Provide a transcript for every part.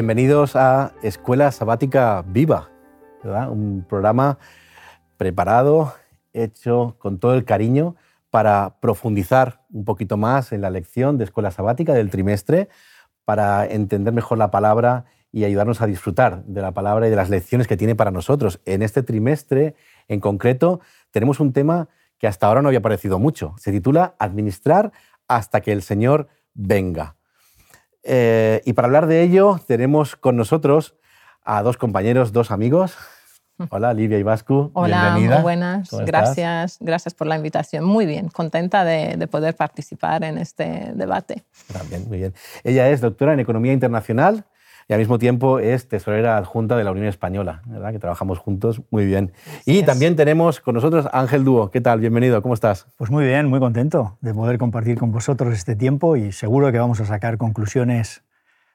Bienvenidos a Escuela Sabática Viva, un programa preparado, hecho con todo el cariño para profundizar un poquito más en la lección de Escuela Sabática del trimestre, para entender mejor la palabra y ayudarnos a disfrutar de la palabra y de las lecciones que tiene para nosotros. En este trimestre, en concreto, tenemos un tema que hasta ahora no había aparecido mucho. Se titula Administrar hasta que el Señor venga. Eh, y para hablar de ello tenemos con nosotros a dos compañeros, dos amigos. Hola, Livia y Vascu. Hola, muy buenas. Gracias, gracias por la invitación. Muy bien, contenta de, de, poder participar en este debate. También, muy bien. Ella es doctora en Economía Internacional y al mismo tiempo es tesorera adjunta de la Unión Española, ¿verdad? que trabajamos juntos muy bien. y también tenemos con nosotros Ángel Dúo. ¿Qué tal? Bienvenido, ¿cómo estás? Pues muy bien, muy contento de poder compartir con vosotros este tiempo y seguro que vamos a sacar conclusiones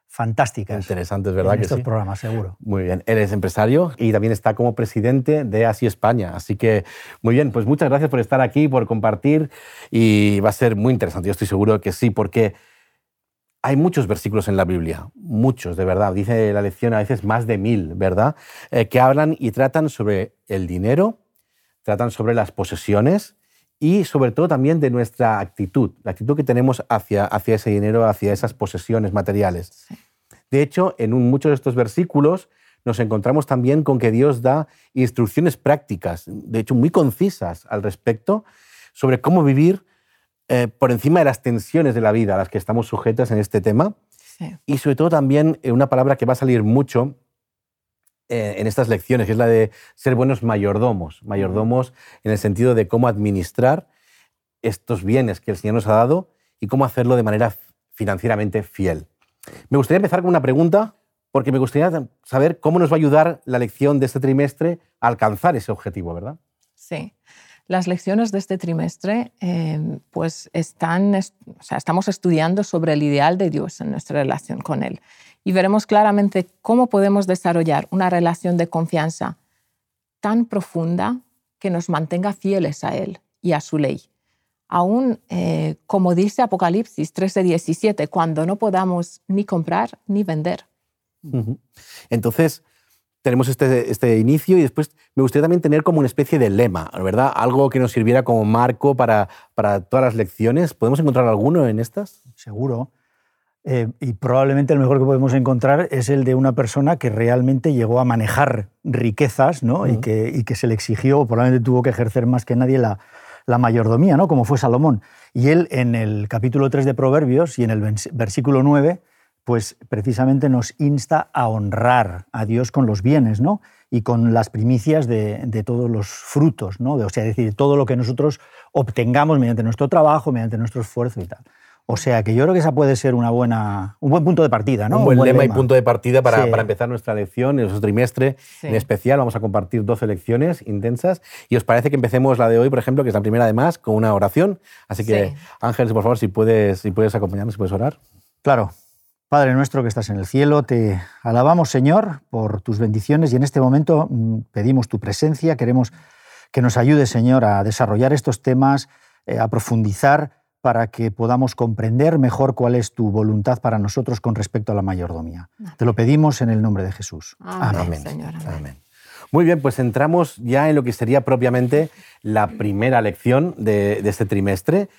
fantásticas. Interesantes, ¿verdad? En estos programas, seguro. Muy bien. Eres empresario y también está como presidente de Así España. Así que, muy bien, pues muchas gracias por estar aquí, por compartir y va a ser muy interesante. Yo estoy seguro que sí, porque hay muchos versículos en la Biblia, muchos, de verdad. Dice la lección a veces más de mil, ¿verdad? Eh, que hablan y tratan sobre el dinero, tratan sobre las posesiones y sobre todo también de nuestra actitud, la actitud que tenemos hacia, hacia ese dinero, hacia esas posesiones materiales. De hecho, en muchos de estos versículos nos encontramos también con que Dios da instrucciones prácticas, de hecho muy concisas al respecto, sobre cómo vivir eh, por encima de las tensiones de la vida a las que estamos sujetas en este tema. Y sobre todo también eh, una palabra que va a salir mucho eh, en estas lecciones, que es la de ser buenos mayordomos. Mayordomos en el sentido de cómo administrar estos bienes que el Señor nos ha dado y cómo hacerlo de manera financieramente fiel. Me gustaría empezar con una pregunta, porque me gustaría saber cómo nos va a ayudar la lección de este trimestre a alcanzar ese objetivo, ¿verdad? Sí. Las lecciones de este trimestre, eh, pues están, o sea, estamos estudiando sobre el ideal de Dios en nuestra relación con Él. Y veremos claramente cómo podemos desarrollar una relación de confianza tan profunda que nos mantenga fieles a Él y a su ley. Aún, eh, como dice Apocalipsis 13:17, cuando no podamos ni comprar ni vender. Entonces, tenemos este, este inicio y después me gustaría también tener como una especie de lema, ¿verdad? Algo que nos sirviera como marco para, para todas las lecciones. ¿Podemos encontrar alguno en estas? Seguro. Eh, y probablemente el mejor que podemos encontrar es el de una persona que realmente llegó a manejar riquezas ¿no? y, que, y, que, se le exigió, probablemente tuvo que ejercer más que nadie la, la mayordomía, ¿no? como fue Salomón. Y él en el capítulo 3 de Proverbios y en el versículo 9 pues precisamente nos insta a honrar a Dios con los bienes, ¿no? Y con las primicias de, todos los frutos, ¿no? o sea, es decir, todo lo que nosotros obtengamos mediante nuestro trabajo, mediante nuestro esfuerzo y tal. O sea, que yo creo que esa puede ser una buena, un buen punto de partida, ¿no? Un buen, lema, y punto de partida para, para, empezar nuestra lección, nuestro trimestre en especial. Vamos a compartir 12 lecciones intensas. ¿Y os parece que empecemos la de hoy, por ejemplo, que es la primera además, con una oración? Así que, Ángeles, por favor, si puedes, si puedes acompañarnos, si puedes orar. Claro. Padre nuestro que estás en el cielo, te alabamos Señor por tus bendiciones y en este momento mm, pedimos tu presencia, queremos que nos ayude Señor a desarrollar estos temas, eh, a profundizar para que podamos comprender mejor cuál es tu voluntad para nosotros con respecto a la mayordomía. Te lo pedimos en el nombre de Jesús. Amén. Amén. Muy bien, pues entramos ya en lo que sería propiamente la primera lección de, de este trimestre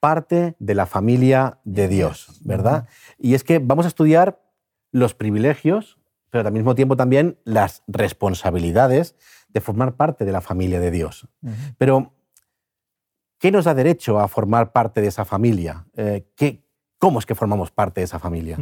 parte de la familia de Dios, ¿verdad? Y es que vamos a estudiar los privilegios, pero al mismo tiempo también las responsabilidades de formar parte de la familia de Dios. Pero, ¿qué nos da derecho a formar parte de esa familia? Eh, ¿qué, ¿Cómo es que formamos parte de esa familia?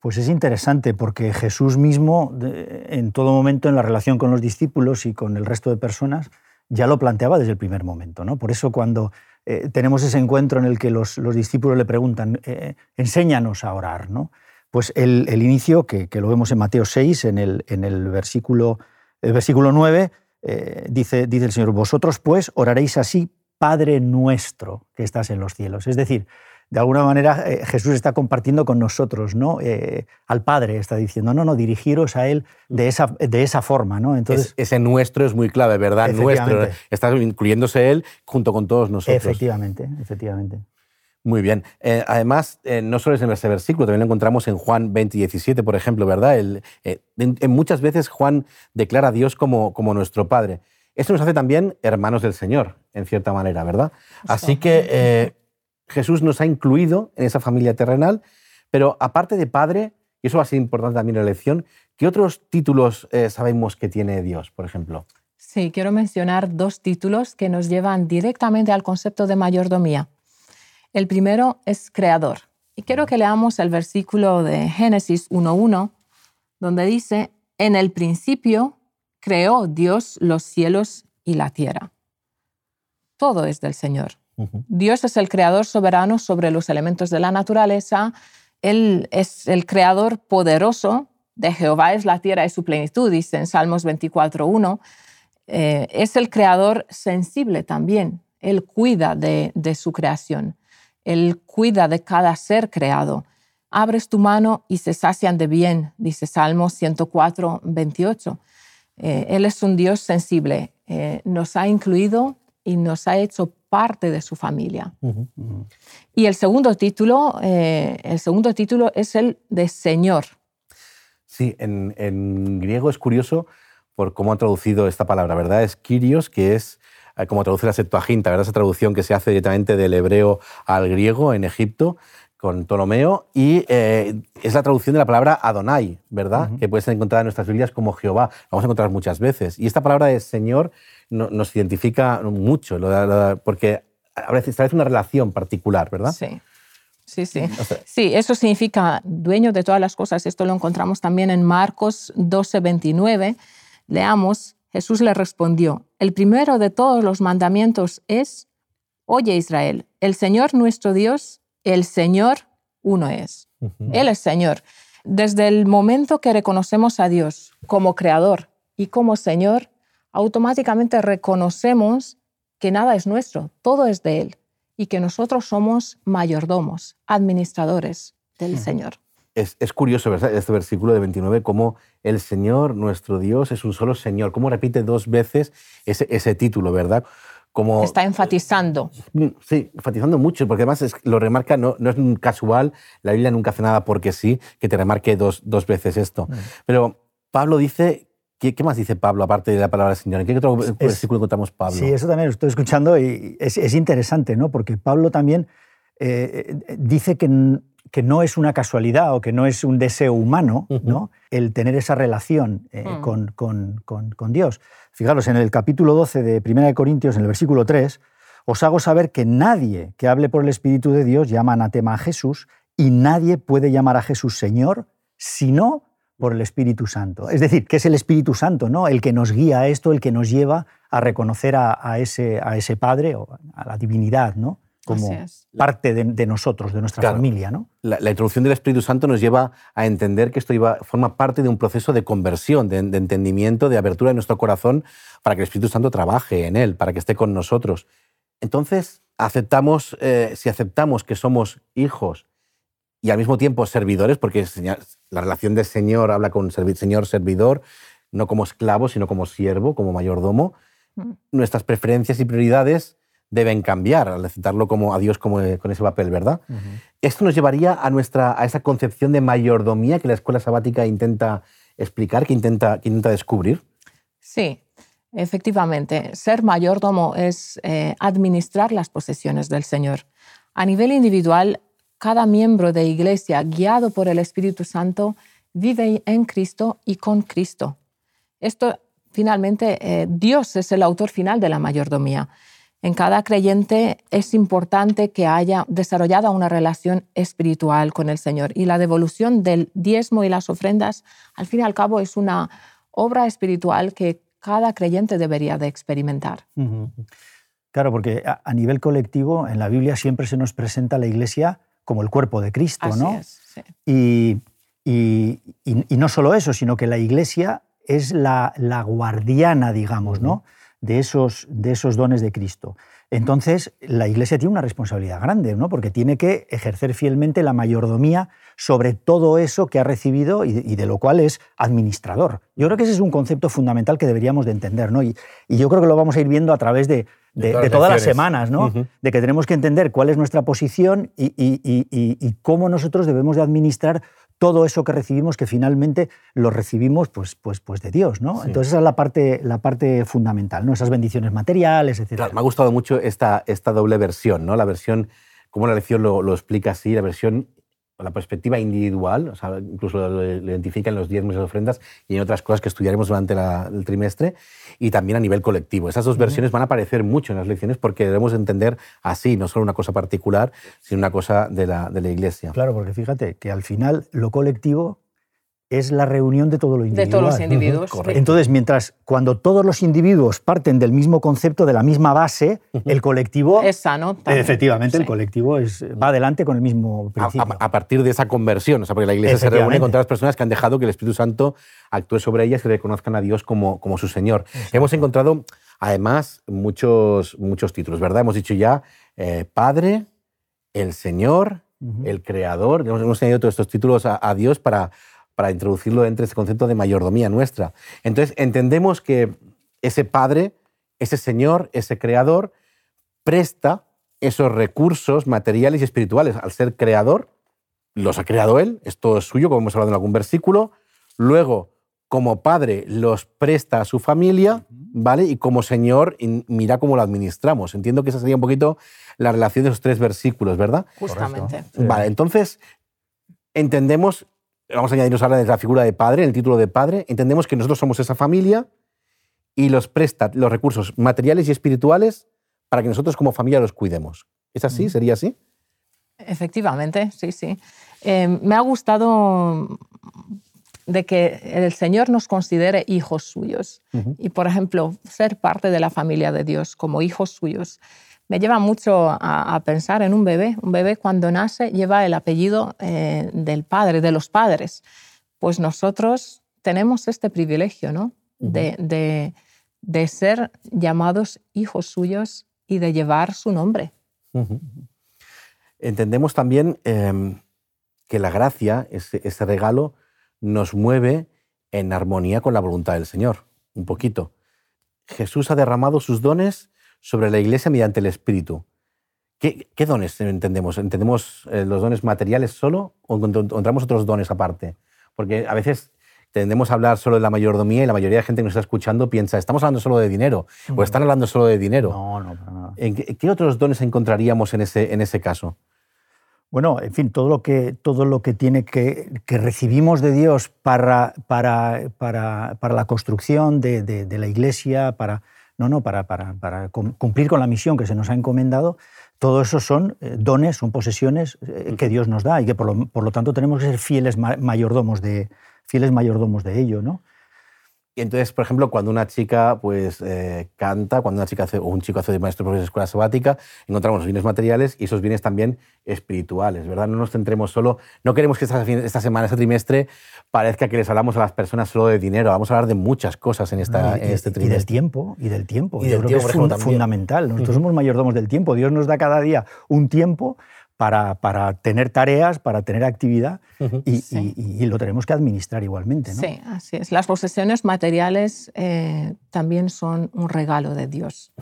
Pues es interesante porque Jesús mismo, en todo momento en la relación con los discípulos y con el resto de personas, ya lo planteaba desde el primer momento. ¿no? Por eso cuando eh, tenemos ese encuentro en el que los, discípulos le preguntan, eh, enséñanos a orar. ¿no? Pues el, inicio, que, lo vemos en Mateo 6, en el, versículo, el versículo 9, eh, dice, dice el Señor, vosotros pues oraréis así, Padre nuestro que estás en los cielos. Es decir, de alguna manera eh, Jesús está compartiendo con nosotros, ¿no? Eh, al Padre está diciendo, no, no, dirigiros a Él de esa, de esa forma, ¿no? Entonces, ese nuestro es muy clave, ¿verdad? Nuestro. Está incluyéndose Él junto con todos nosotros. Efectivamente, efectivamente. Muy bien. Eh, además, eh, no solo es en ese versículo, también lo encontramos en Juan 20, 17, por ejemplo, ¿verdad? Eh, en, muchas veces Juan declara a Dios como, como nuestro Padre. Esto nos hace también hermanos del Señor, en cierta manera, ¿verdad? Así que Jesús nos ha incluido en esa familia terrenal, pero aparte de Padre, y eso va a ser importante también en la elección, ¿qué otros títulos sabemos que tiene Dios, por ejemplo? Sí, quiero mencionar dos títulos que nos llevan directamente al concepto de mayordomía. El primero es creador. Y quiero que leamos el versículo de Génesis 1.1, donde dice, en el principio creó Dios los cielos y la tierra. Todo es del Señor. Dios es el creador soberano sobre los elementos de la naturaleza. Él es el creador poderoso. De Jehová es la tierra y su plenitud, dice en Salmos 24.1. Eh, es el creador sensible también. Él cuida de su creación. Él cuida de cada ser creado. Abres tu mano y se sacian de bien, dice Salmo 104, 28. Eh, él es un Dios sensible. Eh, nos ha incluido y nos ha hecho parte de su familia. Y el segundo título, eh, el segundo título es el de Señor. Sí, en, en, griego es curioso por cómo han traducido esta palabra, ¿verdad? Es Kyrios, que es eh, como traduce la Septuaginta, ¿verdad? esa traducción que se hace directamente del hebreo al griego en Egipto con Ptolomeo, y eh, es la traducción de la palabra Adonai, ¿verdad? Que puede ser encontrada en nuestras Biblias como Jehová. La vamos a encontrar muchas veces. Y esta palabra de Señor nos identifica mucho, porque establece una relación particular, ¿verdad? Sí. Sí, sí. Sí, eso significa dueño de todas las cosas. Esto lo encontramos también en Marcos 12, 29. Leamos, Jesús le respondió, el primero de todos los mandamientos es, oye Israel, el Señor nuestro Dios, el Señor uno es. Él es Señor. Desde el momento que reconocemos a Dios como Creador y como Señor, automáticamente reconocemos que nada es nuestro, todo es de Él y que nosotros somos mayordomos, administradores del Señor es, curioso, ¿verdad? Este versículo de 29, cómo el Señor, nuestro Dios, es un solo Señor. Cómo repite dos veces ese, título, ¿verdad? Como, Está enfatizando. Mm, sí, enfatizando mucho, porque además lo remarca, no, no, es casual, la Biblia nunca hace nada porque sí, que te remarque dos, dos veces esto. Mm. Pero Pablo dice, ¿qué, más dice Pablo aparte de la palabra Señor? ¿En qué otro versículo encontramos Pablo? Sí, eso también lo estoy escuchando y es, interesante, ¿no? Porque Pablo también eh, eh, dice que que no es una casualidad o que no es un deseo humano ¿no? el tener esa relación eh, mm. con, con, con, Dios. Fijaros, en el capítulo 12 de 1 Corintios, en el versículo 3, os hago saber que nadie que hable por el Espíritu de Dios llama anatema a Jesús y nadie puede llamar a Jesús Señor sino por el Espíritu Santo. Es decir, que es el Espíritu Santo, ¿no? El que nos guía a esto, el que nos lleva a reconocer a, a ese, a ese Padre o a la divinidad, ¿no? como parte de, nosotros, de nuestra familia. ¿no? La, introducción del Espíritu Santo nos lleva a entender que esto iba, forma parte de un proceso de conversión, de, entendimiento, de apertura de nuestro corazón para que el Espíritu Santo trabaje en él, para que esté con nosotros. Entonces, aceptamos, eh, si aceptamos que somos hijos y al mismo tiempo servidores, porque la relación de Señor habla con Señor-servidor, no como esclavo, sino como siervo, como mayordomo, mm. nuestras preferencias y prioridades deben cambiar al aceptarlo como a Dios como, eh, con ese papel, ¿verdad? Esto nos llevaría a, nuestra, a esa concepción de mayordomía que la escuela sabática intenta explicar, que intenta, que intenta descubrir. Sí, efectivamente. Ser mayordomo es eh, administrar las posesiones del Señor. A nivel individual, cada miembro de iglesia, guiado por el Espíritu Santo, vive en Cristo y con Cristo. Esto, finalmente, eh, Dios es el autor final de la mayordomía. En cada creyente es importante que haya desarrollado una relación espiritual con el Señor y la devolución del diezmo y las ofrendas, al fin y al cabo, es una obra espiritual que cada creyente debería de experimentar. Claro, porque a nivel colectivo en la Biblia siempre se nos presenta la Iglesia como el cuerpo de Cristo, ¿no? y, no solo eso, sino que la Iglesia es la, guardiana, digamos, ¿no? de esos, de esos dones de Cristo. Entonces, la Iglesia tiene una responsabilidad grande, ¿no? porque tiene que ejercer fielmente la mayordomía sobre todo eso que ha recibido y de, lo cual es administrador. Yo creo que ese es un concepto fundamental que deberíamos de entender, ¿no? y, yo creo que lo vamos a ir viendo a través de, de, todas, las semanas, ¿no? De que tenemos que entender cuál es nuestra posición y, y, cómo nosotros debemos de administrar todo eso que recibimos, que finalmente lo recibimos pues, pues, pues de Dios, ¿no? Entonces esa es la parte, la parte fundamental, ¿no? Esas bendiciones materiales, etc. me ha gustado mucho esta, esta doble versión, ¿no? La versión, como la lección lo, lo explica así, la versión la perspectiva individual, o sea, incluso lo, identifica en los diezmos y ofrendas y en otras cosas que estudiaremos durante el trimestre, y también a nivel colectivo. Esas dos versiones van a aparecer mucho en las lecciones porque debemos entender así, no solo una cosa particular, sino una cosa de la, de la Iglesia. Claro, porque fíjate que al final lo colectivo es la reunión de todos los individuos. De todos los individuos. Entonces, mientras cuando todos los individuos parten del mismo concepto, de la misma base, el colectivo... Es sano. Efectivamente, el colectivo es, va adelante con el mismo principio. A, partir de esa conversión, o sea, porque la Iglesia se reúne con todas las personas que han dejado que el Espíritu Santo actúe sobre ellas y reconozcan a Dios como, como su Señor. Hemos encontrado, además, muchos, muchos títulos, ¿verdad? Hemos dicho ya eh, Padre, el Señor, el Creador. Hemos, añadido todos estos títulos a Dios para para introducirlo entre ese concepto de mayordomía nuestra. Entonces, entendemos que ese Padre, ese Señor, ese Creador, presta esos recursos materiales y espirituales. Al ser creador, los ha creado Él, esto es suyo, como hemos hablado en algún versículo. Luego, como Padre, los presta a su familia, ¿vale? Y como Señor, mira cómo lo administramos. Entiendo que esa sería un poquito la relación de esos tres versículos, ¿verdad? Justamente. Vale, entonces entendemos vamos a añadirnos ahora de la figura de padre, el título de padre, entendemos que nosotros somos esa familia y los presta los recursos materiales y espirituales para que nosotros como familia los cuidemos. ¿Es así? ¿Sería así? Efectivamente, sí, sí. Eh, me ha gustado de que el Señor nos considere hijos suyos. Y, por ejemplo, ser parte de la familia de Dios como hijos suyos me lleva mucho a, pensar en un bebé. Un bebé cuando nace lleva el apellido eh, del padre, de los padres. Pues nosotros tenemos este privilegio, ¿no? de, ser llamados hijos suyos y de llevar su nombre. Entendemos también em, que la gracia, ese, ese regalo, nos mueve en armonía con la voluntad del Señor, un poquito. Jesús ha derramado sus dones sobre la Iglesia mediante el Espíritu. ¿Qué, dones entendemos? ¿Entendemos eh, los dones materiales solo o encontramos otros dones aparte? Porque a veces tendemos a hablar solo de la mayordomía y la mayoría de gente que nos está escuchando piensa, estamos hablando solo de dinero o están hablando solo de dinero. No, no, para nada. ¿En qué, otros dones encontraríamos en ese, en ese caso? Bueno, en fin, todo lo que, todo lo que tiene que, que recibimos de Dios para, para, para, para la construcción de, de la iglesia, para, no, no, para, para, cumplir con la misión que se nos ha encomendado, todo eso son eh, dones, son posesiones eh, que Dios nos da y que por lo, por lo tanto tenemos que ser fieles mayordomos de, fieles mayordomos de ello. ¿no? Y entonces, por ejemplo, cuando una chica pues, eh, canta, cuando una chica hace, o un chico hace de maestro de escuela sabática, encontramos los bienes materiales y esos bienes también espirituales, ¿verdad? No nos centremos solo, no queremos que esta, esta semana, este trimestre, parezca que les hablamos a las personas solo de dinero, vamos a hablar de muchas cosas en, esta, en este trimestre. Y del tiempo, y del tiempo. Y Yo creo que es fundamental. Nosotros somos mayordomos del tiempo. Dios nos da cada día un tiempo para, para, tener tareas, para tener actividad y, lo tenemos que administrar igualmente. ¿no? Sí, así es. Las posesiones materiales eh, también son un regalo de Dios.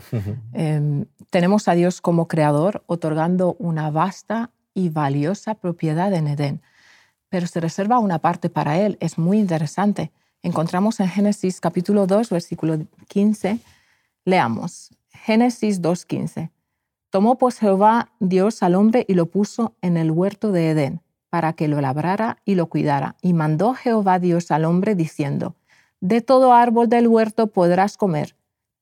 Em, tenemos a Dios como creador otorgando una vasta y valiosa propiedad en Edén, pero se reserva una parte para Él. Es muy interesante. Encontramos en Génesis capítulo 2, versículo 15, leamos. Génesis 2.15. Tomó pues Jehová Dios al hombre y lo puso en el huerto de Edén, para que lo labrara y lo cuidara. Y mandó Jehová Dios al hombre diciendo, De todo árbol del huerto podrás comer,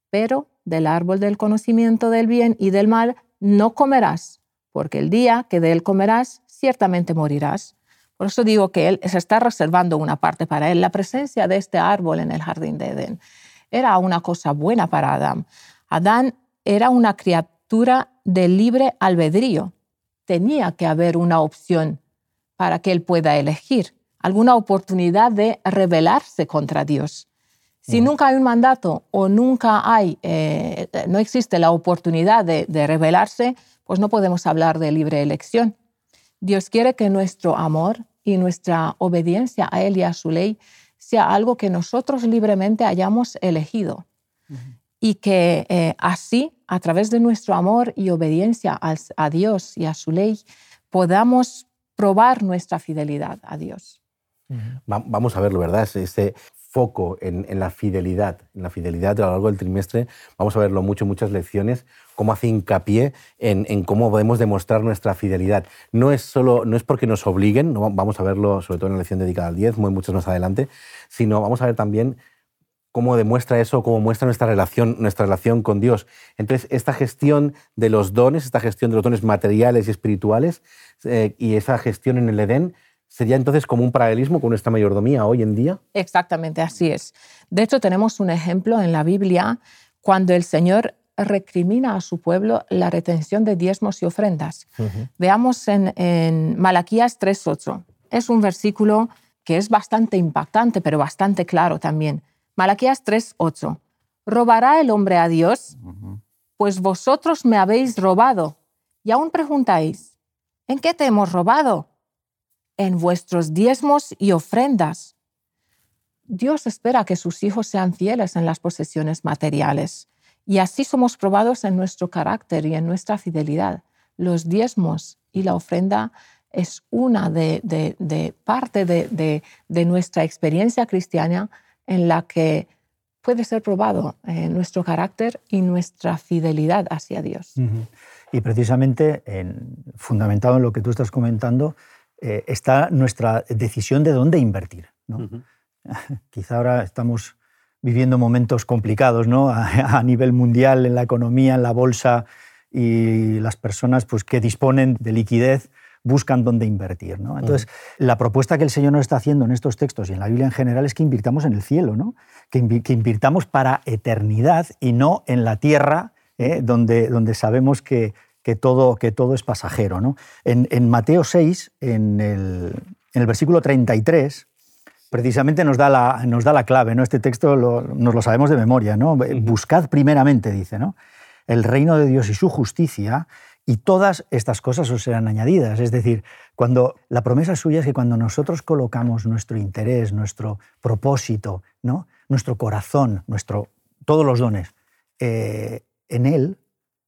pero del árbol del conocimiento del bien y del mal no comerás, porque el día que de él comerás, ciertamente morirás. Por eso digo que él se está reservando una parte para él. La presencia de este árbol en el jardín de Edén era una cosa buena para Adán. Adán era una criatura de libre albedrío. Tenía que haber una opción para que él pueda elegir, alguna oportunidad de rebelarse contra Dios. Si nunca hay un mandato o nunca hay, eh, no existe la oportunidad de, de rebelarse, pues no podemos hablar de libre elección. Dios quiere que nuestro amor y nuestra obediencia a Él y a su ley sea algo que nosotros libremente hayamos elegido. Y que eh, así, a través de nuestro amor y obediencia a, Dios y a su ley, podamos probar nuestra fidelidad a Dios. Vamos a verlo, ¿verdad? Ese foco en, la fidelidad, en la fidelidad a lo largo del trimestre, vamos a verlo mucho, muchas lecciones, cómo hace hincapié en, cómo podemos demostrar nuestra fidelidad. No es solo, no es porque nos obliguen, vamos a verlo sobre todo en la lección dedicada al 10, muy muchos más adelante, sino vamos a ver también cómo demuestra eso, cómo muestra nuestra relación, nuestra relación con Dios. Entonces, esta gestión de los dones, esta gestión de los dones materiales y espirituales, eh, y esa gestión en el Edén, ¿sería entonces como un paralelismo con nuestra mayordomía hoy en día? Exactamente, así es. De hecho, tenemos un ejemplo en la Biblia cuando el Señor recrimina a su pueblo la retención de diezmos y ofrendas. Veamos en, en Malaquías 3.8. Es un versículo que es bastante impactante, pero bastante claro también. Malaquías 3:8. ¿Robará el hombre a Dios? Pues vosotros me habéis robado. Y aún preguntáis, ¿en qué te hemos robado? En vuestros diezmos y ofrendas. Dios espera que sus hijos sean fieles en las posesiones materiales. Y así somos probados en nuestro carácter y en nuestra fidelidad. Los diezmos y la ofrenda es una de, parte de, nuestra experiencia cristiana en la que puede ser probado eh, nuestro carácter y nuestra fidelidad hacia Dios. Y precisamente, en, fundamentado en lo que tú estás comentando, eh, está nuestra decisión de dónde invertir. Quizá ahora estamos viviendo momentos complicados ¿no? a, nivel mundial, en la economía, en la bolsa, y las personas pues, que disponen de liquidez buscan dónde invertir. ¿no? Entonces, la propuesta que el Señor nos está haciendo en estos textos y en la Biblia en general es que invirtamos en el cielo, ¿no? que, invirtamos para eternidad y no en la tierra, ¿eh? donde, donde sabemos que, que, todo, que todo es pasajero. ¿no? En, Mateo 6, en el, en el versículo 33, precisamente nos da la, nos da la clave, ¿no? Este texto nos lo sabemos de memoria, ¿no? Buscad primeramente, dice, ¿no? El reino de Dios y su justicia y todas estas cosas os serán añadidas. Es decir, cuando la promesa suya es que cuando nosotros colocamos nuestro interés, nuestro propósito, ¿no? nuestro corazón, nuestro, todos los dones eh, en Él,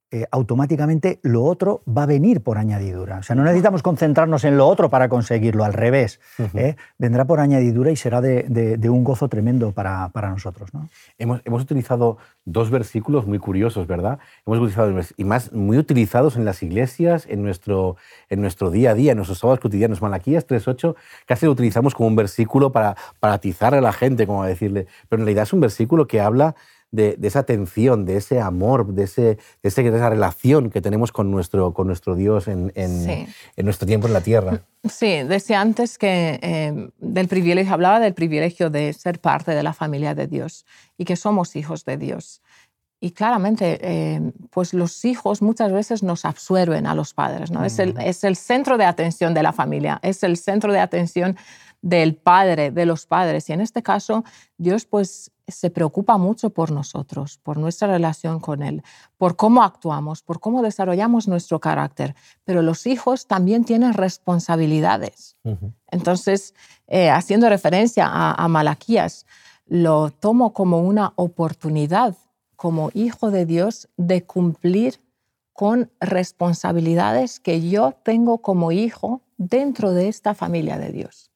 eh, automáticamente lo otro va a venir por añadidura. O sea, no necesitamos concentrarnos en lo otro para conseguirlo, al revés. ¿eh? Vendrá por añadidura y será de, un gozo tremendo para, nosotros. ¿no? Hemos, hemos, utilizado dos versículos muy curiosos, ¿verdad? Hemos utilizado, y más muy utilizados en las iglesias, en nuestro, en nuestro día a día, en nuestros sábados cotidianos. Malaquías 3.8 casi lo utilizamos como un versículo para, para atizar a la gente, como decirle. Pero en realidad es un versículo que habla de, esa atención, de ese amor, de, ese, de, esa relación que tenemos con nuestro, con nuestro Dios en, en, nuestro tiempo en la tierra. Sí, decía antes que eh, del privilegio, hablaba del privilegio de ser parte de la familia de Dios y que somos hijos de Dios. Y claramente, eh, pues los hijos muchas veces nos absorben a los padres, ¿no? es, el, es el centro de atención de la familia, es el centro de atención del padre, de los padres. Y en este caso, Dios pues se preocupa mucho por nosotros, por nuestra relación con Él, por cómo actuamos, por cómo desarrollamos nuestro carácter. Pero los hijos también tienen responsabilidades. Entonces, eh, haciendo referencia a, a Malaquías, lo tomo como una oportunidad como hijo de Dios de cumplir con responsabilidades que yo tengo como hijo dentro de esta familia de Dios.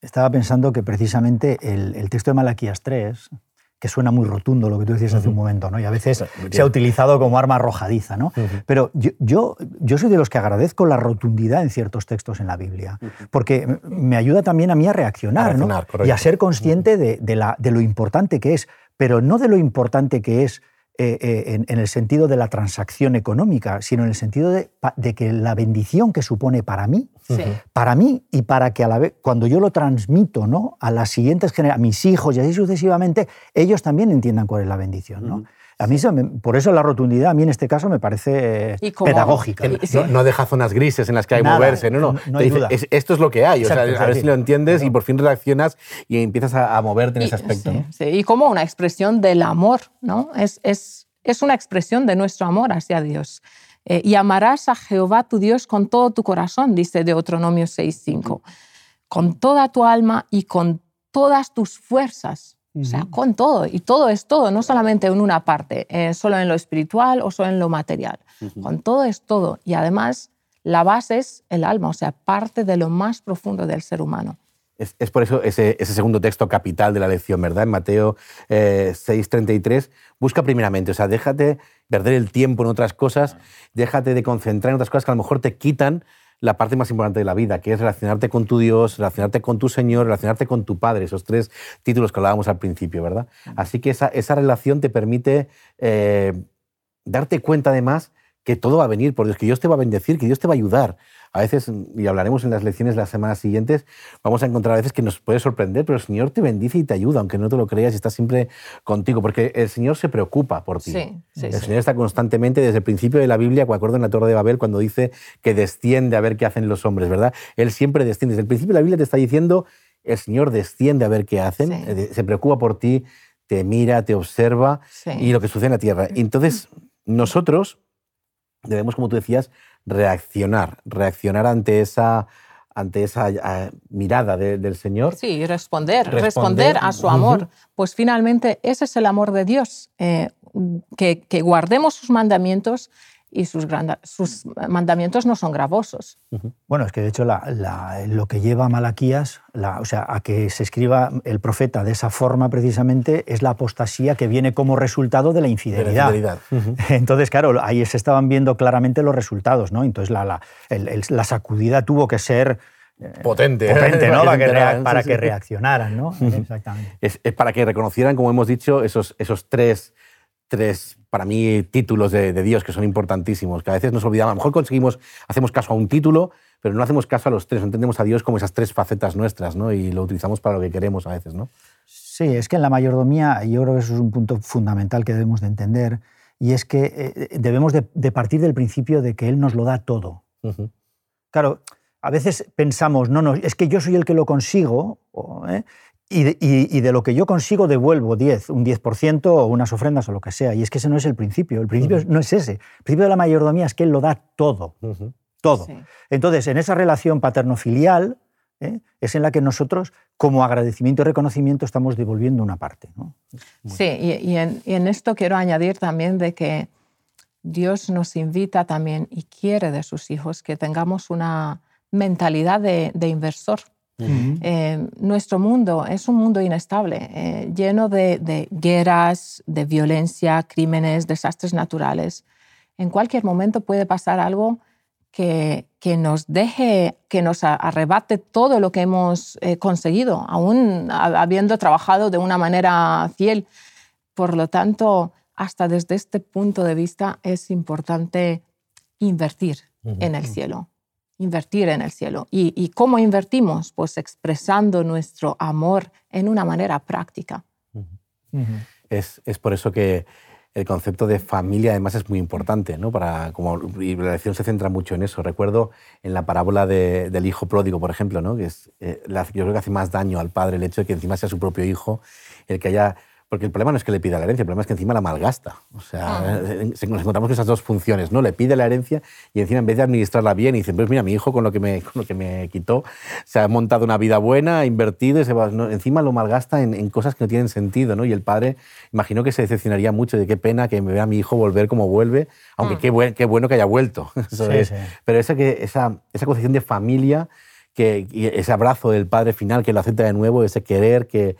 Estaba pensando que precisamente el, texto de Malaquías 3, que suena muy rotundo lo que tú decías hace un momento, ¿no? y a veces se ha utilizado como arma arrojadiza, ¿no? pero yo, yo, soy de los que agradezco la rotundidad en ciertos textos en la Biblia, porque me ayuda también a mí a reaccionar, y a ser consciente de, la, de lo importante que es, pero no de lo importante que es eh, eh, en, el sentido de la transacción económica, sino en el sentido de, que la bendición que supone para mí, para mí y para que a la vez, cuando yo lo transmito ¿no? a las siguientes generaciones, a mis hijos y así sucesivamente, ellos también entiendan cuál es la bendición. ¿no? A mí, por eso la rotundidad, a mí en este caso me parece pedagógica. No, deja zonas grises en las que hay que moverse, no, no. esto es lo que hay, o sea, a ver si lo entiendes y por fin reaccionas y empiezas a, moverte en ese aspecto. Sí, y como una expresión del amor, ¿no? Es, es, es una expresión de nuestro amor hacia Dios. Eh, y amarás a Jehová tu Dios con todo tu corazón, dice Deuteronomio 6.5, con toda tu alma y con todas tus fuerzas O sea, con todo. Y todo es todo, no solamente en una parte, eh, solo en lo espiritual o solo en lo material. Con todo es todo. Y además, la base es el alma, o sea, parte de lo más profundo del ser humano. Es, por eso ese, segundo texto capital de la lección, ¿verdad? En Mateo 6:33, eh, busca primeramente, o sea, déjate perder el tiempo en otras cosas, déjate de concentrar en otras cosas que a lo mejor te quitan la parte más importante de la vida, que es relacionarte con tu Dios, relacionarte con tu Señor, relacionarte con tu Padre, esos tres títulos que hablábamos al principio, ¿verdad? Así que esa, relación te permite eh, darte cuenta además que todo va a venir por Dios, que Dios te va a bendecir, que Dios te va a ayudar. A veces, y hablaremos en las lecciones las semanas siguientes, vamos a encontrar a veces que nos puede sorprender, pero el Señor te bendice y te ayuda, aunque no te lo creas y está siempre contigo, porque el Señor se preocupa por ti. Sí, el Señor está constantemente desde el principio de la Biblia, me acuerdo en la Torre de Babel, cuando dice que desciende a ver qué hacen los hombres, ¿verdad? Él siempre desciende. Desde el principio de la Biblia te está diciendo, el Señor desciende a ver qué hacen, eh, se preocupa por ti, te mira, te observa y lo que sucede en la tierra. Entonces, nosotros debemos, como tú decías, reaccionar, reaccionar ante esa, ante esa eh, mirada del Señor. Sí, responder, responder, a su amor. Pues finalmente ese es el amor de Dios, eh, que, que, guardemos sus mandamientos y sus, sus mandamientos no son gravosos. Bueno, es que de hecho lo que lleva a Malaquías, o sea, a que se escriba el profeta de esa forma precisamente, es la apostasía que viene como resultado de la infidelidad. Entonces, claro, ahí se estaban viendo claramente los resultados, ¿no? Entonces la, la, sacudida tuvo que ser... Eh, potente, potente ¿no? para, que, reaccionaran, ¿no? Exactamente. Es, es, para que reconocieran, como hemos dicho, esos, esos tres tres, para mí, títulos de, Dios que son importantísimos, que a veces nos olvidamos. A lo mejor conseguimos, hacemos caso a un título, pero no hacemos caso a los tres, no entendemos a Dios como esas tres facetas nuestras, ¿no? Y lo utilizamos para lo que queremos a veces, ¿no? Sí, es que en la mayordomía, yo creo que eso es un punto fundamental que debemos de entender, y es que eh, debemos de, partir del principio de que Él nos lo da todo. Claro, a veces pensamos, no, no, es que yo soy el que lo consigo, ¿eh? Y de, lo que yo consigo devuelvo 10, un 10% o unas ofrendas o lo que sea. Y es que ese no es el principio. El principio no es ese. El principio de la mayordomía es que Él lo da todo. Todo. Entonces, en esa relación paterno-filial ¿eh? es en la que nosotros, como agradecimiento y reconocimiento, estamos devolviendo una parte. Sí, y, en, esto quiero añadir también de que Dios nos invita también y quiere de sus hijos que tengamos una mentalidad de inversor. Eh, nuestro mundo es un mundo inestable, eh, lleno de, guerras, de violencia, crímenes, desastres naturales. En cualquier momento puede pasar algo que, que nos deje, que nos arrebate todo lo que hemos eh, conseguido, aún habiendo trabajado de una manera fiel. Por lo tanto, hasta desde este punto de vista es importante invertir en el cielo invertir en el cielo. ¿Y, cómo invertimos? Pues expresando nuestro amor en una manera práctica. es, es, por eso que el concepto de familia además es muy importante, ¿no? Para, como, y la lección se centra mucho en eso. Recuerdo en la parábola del hijo pródigo, por ejemplo, ¿no? que es, eh, yo creo que hace más daño al padre el hecho de que encima sea su propio hijo el que haya porque el problema no es que le pida la herencia, el problema es que encima la malgasta. O sea, ah. eh, nos encontramos con esas dos funciones, ¿no? Le pide la herencia y encima en vez de administrarla bien y dice, pues mira, mi hijo con lo que me, con lo que me quitó se ha montado una vida buena, ha invertido y se va, encima lo malgasta en, cosas que no tienen sentido, ¿no? Y el padre, imagino que se decepcionaría mucho de qué pena que me vea a mi hijo volver como vuelve, aunque mm. qué, bueno que haya vuelto. Pero esa, que, esa, esa concepción de familia, que, ese abrazo del padre final que lo acepta de nuevo, ese querer que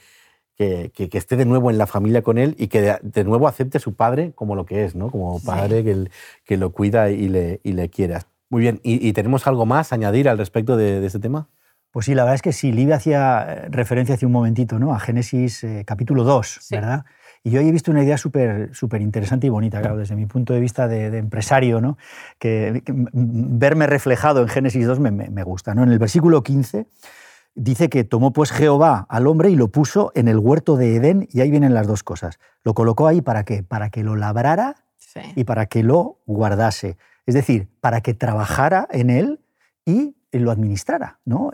que, esté de nuevo en la familia con él y que de, nuevo acepte a su padre como lo que es, ¿no? como padre que, que, lo cuida y le, y le quiere. Muy bien, ¿Y, tenemos algo más a añadir al respecto de, este tema? Pues sí, la verdad es que sí, Livia hacía eh, referencia hace un momentito ¿no? a Génesis eh, capítulo 2, ¿verdad? Y yo he visto una idea súper súper interesante y bonita, claro, desde mi punto de vista de, empresario, ¿no? que, verme reflejado en Génesis 2 me, me, me, gusta. ¿no? En el versículo 15 dice que tomó pues Jehová al hombre y lo puso en el huerto de Edén, y ahí vienen las dos cosas. Lo colocó ahí para qué? Para que lo labrara y para que lo guardase. Es decir, para que trabajara en él y lo administrara, ¿no?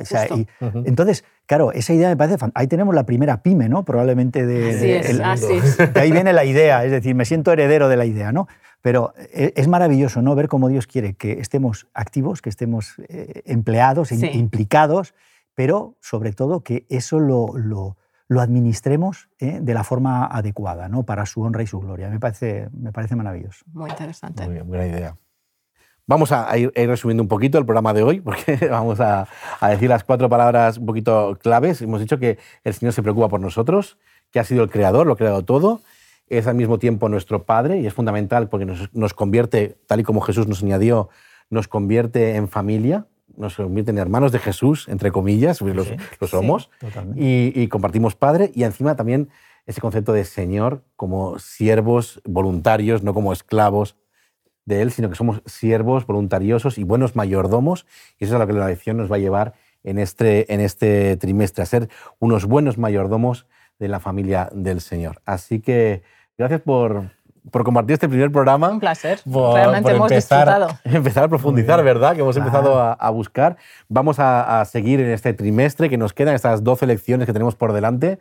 Entonces, claro, esa idea me parece... Ahí tenemos la primera pyme, ¿no? Probablemente de... así de ahí viene la idea, es decir, me siento heredero de la idea, ¿no? Pero eh, es maravilloso, ¿no? Ver cómo Dios quiere que estemos activos, que estemos eh, empleados, implicados pero sobre todo que eso lo, lo administremos ¿eh? de la forma adecuada, ¿no? para su honra y su gloria. Me parece, me parece maravilloso. Muy interesante. Muy bien, buena idea. Vamos a ir, resumiendo un poquito el programa de hoy, porque vamos a, a, decir las cuatro palabras un poquito claves. Hemos dicho que el Señor se preocupa por nosotros, que ha sido el creador, lo ha creado todo, es al mismo tiempo nuestro Padre y es fundamental porque nos, nos convierte, tal y como Jesús nos añadió, nos convierte en familia, nos convierte en hermanos de Jesús, entre comillas, sí, los, los, somos, sí, y, y compartimos Padre y encima también ese concepto de Señor como siervos voluntarios, no como esclavos de Él, sino que somos siervos voluntariosos y buenos mayordomos, y eso es a lo que la lección nos va a llevar en este, en este trimestre, a ser unos buenos mayordomos de la familia del Señor. Así que gracias por, por compartir este primer programa. Un placer. Por, Realmente por hemos empezar, disfrutado. Empezar a profundizar, ¿verdad? Que hemos empezado a, a buscar. Vamos a, a, seguir en este trimestre que nos quedan, estas 12 lecciones que tenemos por delante.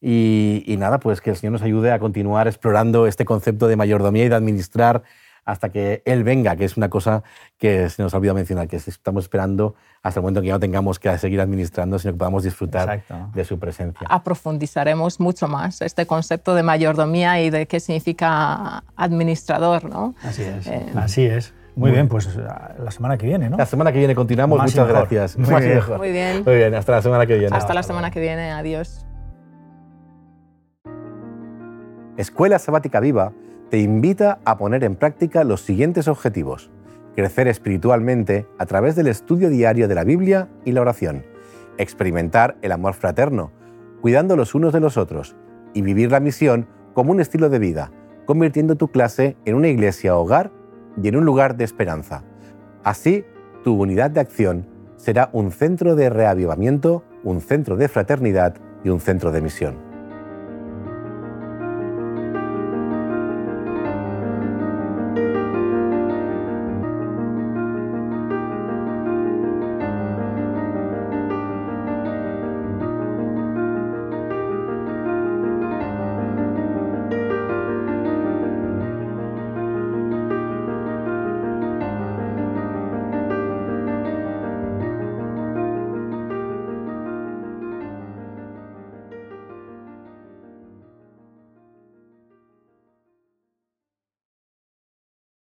Y, y nada, pues que el Señor nos ayude a continuar explorando este concepto de mayordomía y de administrar hasta que Él venga, que es una cosa que se nos ha olvidado mencionar, que estamos esperando hasta el momento que ya no tengamos que seguir administrando, sino que podamos disfrutar Exacto. de su presencia. Aprofundizaremos mucho más este concepto de mayordomía y de qué significa administrador, ¿no? Así es. Eh, Así es. Muy, Muy bien, pues la semana que viene, ¿no? La semana que viene continuamos. Más Muchas mejor. gracias. Muy Más bien. mejor. Muy bien. Muy bien, hasta la semana que viene. Hasta la semana que viene. Adiós. Escuela Sabática Viva te invita a poner en práctica los siguientes objetivos. Crecer espiritualmente a través del estudio diario de la Biblia y la oración. Experimentar el amor fraterno, cuidando los unos de los otros. Y vivir la misión como un estilo de vida, convirtiendo tu clase en una iglesia hogar y en un lugar de esperanza. Así, tu unidad de acción será un centro de reavivamiento, un centro de fraternidad y un centro de misión.